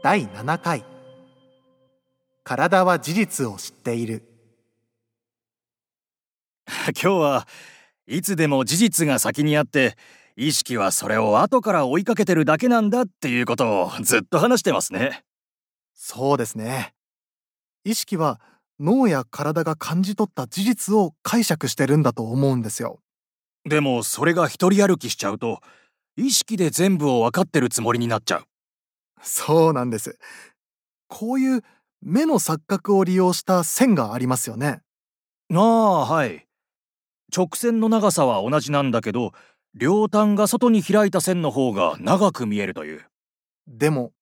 第7回。体は事実を知っている。今日はいつでも事実が先にあって意識はそれを後から追いかけてるだけなんだっていうことをずっと話してますね。そうですね。意識は脳や体が感じ取った事実を解釈してるんだと思うんですよ。でもそれが一人歩きしちゃうと意識で全部を分かってるつもりになっちゃうそうなんです。こういう目の錯覚を利用した線がありますよね。ああはい。直線の長さは同じなんだけど両端が外に開いた線の方が長く見えるという。でも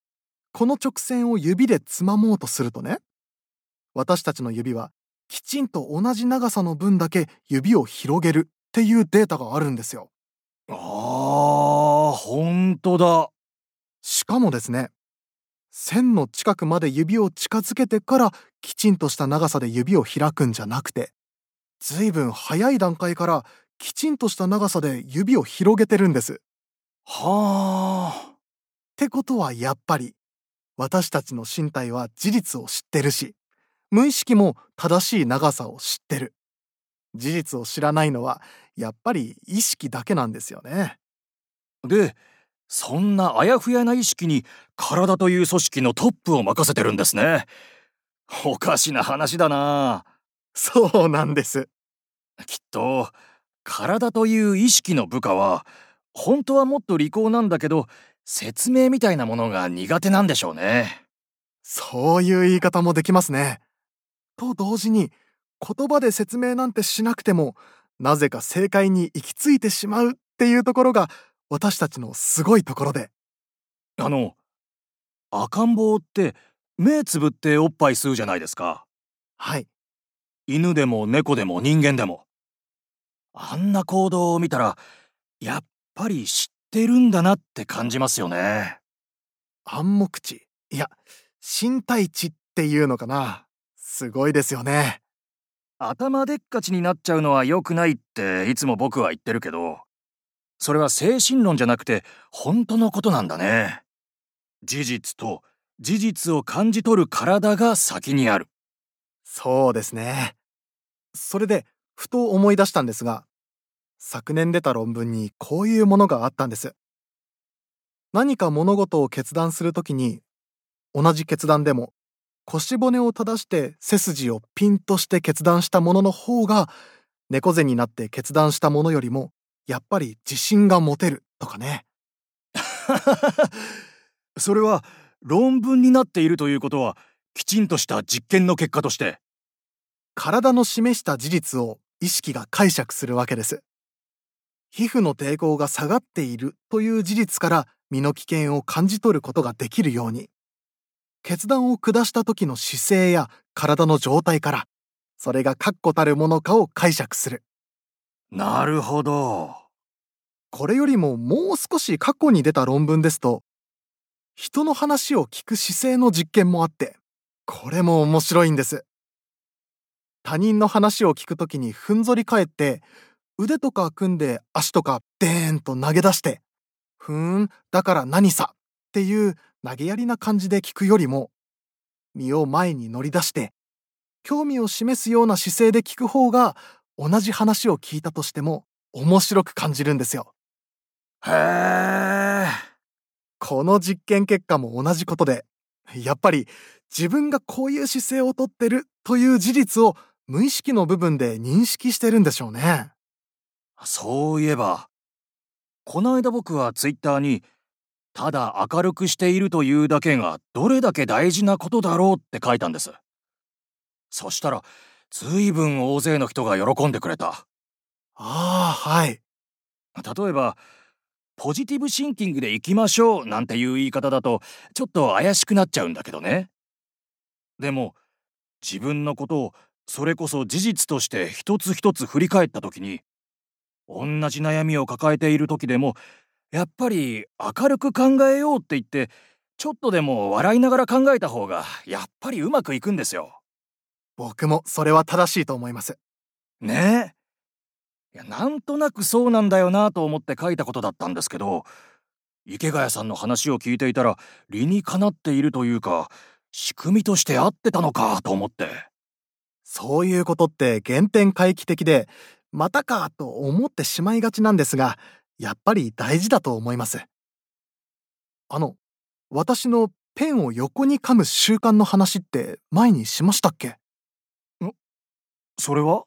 この直線を指でつまもうとするとね私たちの指はきちんと同じ長さの分だけ指を広げるっていうデータがあるんですよ。あーほんとだしかもですね線の近くまで指を近づけてからきちんとした長さで指を開くんじゃなくてずいぶん早い段階からきちんとした長さで指を広げてるんです。はあ。ってことはやっぱり私たちの身体は事実を知ってるし無意識も正しい長さを知ってる。事実を知らないのはやっぱり意識だけなんですよね。でそんなあやふやな意識に体という組織のトップを任せてるんですね。おかしな話だな。そうなんです。きっと体という意識の部下は本当はもっと利口なんだけど説明みたいなものが苦手なんでしょうね。そういう言い方もできますね。と同時に言葉で説明なんてしなくてもなぜか正解に行き着いてしまうっていうところが私たちのすごいところで。あの赤ん坊って目つぶっておっぱい吸うじゃないですか。はい。犬でも猫でも人間でも。あんな行動を見たらやっぱり知ってるんだなって感じますよね。暗黙知。いや身体知っていうのかな。すごいですよね。頭でっかちになっちゃうのは良くないっていつも僕は言ってるけどそれは精神論じゃなくて本当のことなんだね。事実と事実を感じ取る体が先にある。そうですね。それでふと思い出したんですが昨年出た論文にこういうものがあったんです。何か物事を決断するときに同じ決断でも腰骨を正して背筋をピンとして決断したものの方が猫背になって決断したものよりもやっぱり自信が持てるとかね。それは論文になっているということはきちんとした実験の結果として。体の示した事実を意識が解釈するわけです。皮膚の抵抗が下がっているという事実から身の危険を感じ取ることができるように。決断を下した時の姿勢や体の状態からそれが確固たるものかを解釈するなるほど。これよりももう少し過去に出た論文ですと人の話を聞く姿勢の実験もあってこれも面白いんです。他人の話を聞くときにふんぞり返って腕とか組んで足とかデーンと投げ出してふーんだから何さっていう投げやりな感じで聞くよりも身を前に乗り出して興味を示すような姿勢で聞く方が同じ話を聞いたとしても面白く感じるんですよ。へえこの実験結果も同じことでやっぱり自分がこういう姿勢をとってるという事実を無意識の部分で認識してるんでしょうね。そういえばこの間僕はツイッターにただ明るくしているというだけがどれだけ大事なことだろうって書いたんですそしたらずいぶん大勢の人が喜んでくれた。ああはい。例えばポジティブシンキングでいきましょうなんていう言い方だとちょっと怪しくなっちゃうんだけどね。でも自分のことをそれこそ事実として一つ一つ振り返った時に同じ悩みを抱えている時でもやっぱり明るく考えようって言ってちょっとでも笑いながら考えた方がやっぱりうまくいくんですよ。僕もそれは正しいと思います。ねえ。いやなんとなくそうなんだよなと思って書いたことだったんですけど池谷さんの話を聞いていたら理にかなっているというか仕組みとして合ってたのかと思ってそういうことって原点回帰的でまたかと思ってしまいがちなんですがやっぱり大事だと思いますあの私のペンを横に噛む習慣の話って前にしましたっけ？それは？